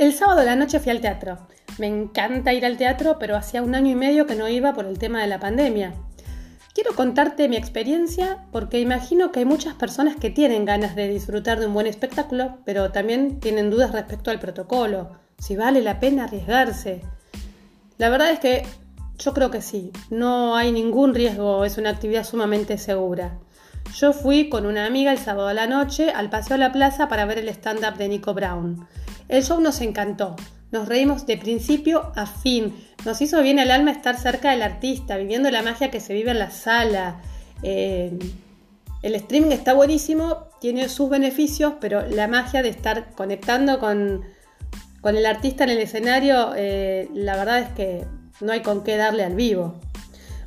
El sábado de la noche fui al teatro. Me encanta ir al teatro, pero hacía un año y medio que no iba por el tema de la pandemia. Quiero contarte mi experiencia porque imagino que hay muchas personas que tienen ganas de disfrutar de un buen espectáculo, pero también tienen dudas respecto al protocolo, si vale la pena arriesgarse. La verdad es que yo creo que sí, no hay ningún riesgo, es una actividad sumamente segura. Yo fui con una amiga el sábado a la noche al Paseo a la Plaza para ver el stand-up de Nico Brown. El show nos encantó, nos reímos de principio a fin, nos hizo bien el alma estar cerca del artista, viviendo la magia que se vive en la sala. Eh, el streaming está buenísimo, tiene sus beneficios, pero la magia de estar conectando con, el artista en el escenario, eh, la verdad es que no hay con qué darle al vivo.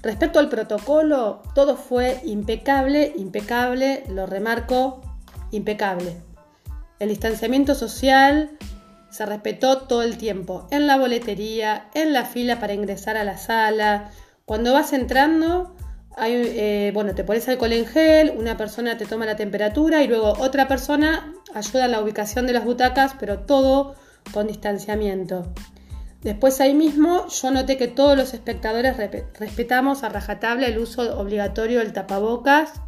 Respecto al protocolo, todo fue impecable, impecable, lo remarco, impecable. El distanciamiento social se respetó todo el tiempo, en la boletería, en la fila para ingresar a la sala. Cuando vas entrando, hay, eh, bueno, te pones alcohol en gel, una persona te toma la temperatura y luego otra persona ayuda en la ubicación de las butacas, pero todo con distanciamiento. Después ahí mismo yo noté que todos los espectadores respetamos a rajatabla el uso obligatorio del tapabocas,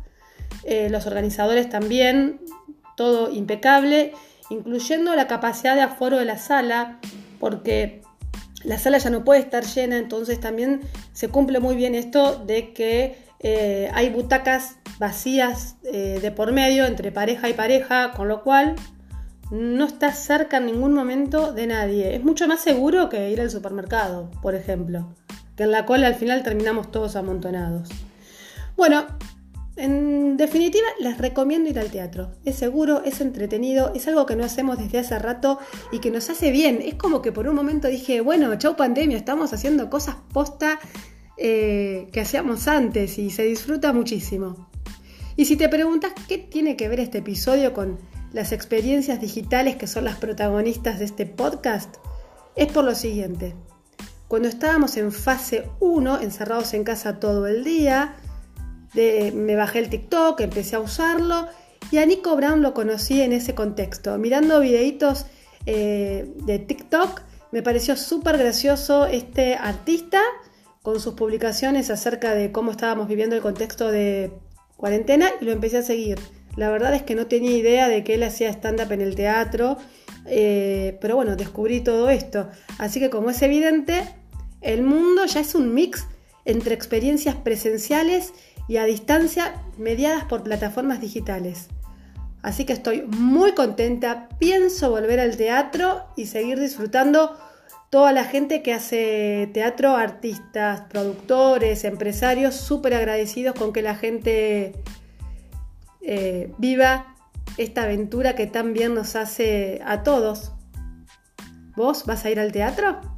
eh, los organizadores también, todo impecable, incluyendo la capacidad de aforo de la sala, porque la sala ya no puede estar llena, entonces también se cumple muy bien esto de que eh, hay butacas vacías eh, de por medio entre pareja y pareja, con lo cual no estás cerca en ningún momento de nadie. Es mucho más seguro que ir al supermercado, por ejemplo, que en la cola al final terminamos todos amontonados. Bueno, en definitiva, les recomiendo ir al teatro. Es seguro, es entretenido, es algo que no hacemos desde hace rato y que nos hace bien. Es como que por un momento dije, bueno, chau pandemia, estamos haciendo cosas posta eh, que hacíamos antes y se disfruta muchísimo. Y si te preguntas qué tiene que ver este episodio con las experiencias digitales que son las protagonistas de este podcast es por lo siguiente. Cuando estábamos en fase 1, encerrados en casa todo el día, me bajé el TikTok, empecé a usarlo y a Nico Brown lo conocí en ese contexto. Mirando videitos eh, de TikTok, me pareció súper gracioso este artista con sus publicaciones acerca de cómo estábamos viviendo el contexto de cuarentena y lo empecé a seguir. La verdad es que no tenía idea de que él hacía stand-up en el teatro, eh, pero bueno, descubrí todo esto. Así que como es evidente, el mundo ya es un mix entre experiencias presenciales y a distancia mediadas por plataformas digitales. Así que estoy muy contenta, pienso volver al teatro y seguir disfrutando toda la gente que hace teatro, artistas, productores, empresarios, súper agradecidos con que la gente eh, viva esta aventura que tan bien nos hace a todos. ¿Vos vas a ir al teatro?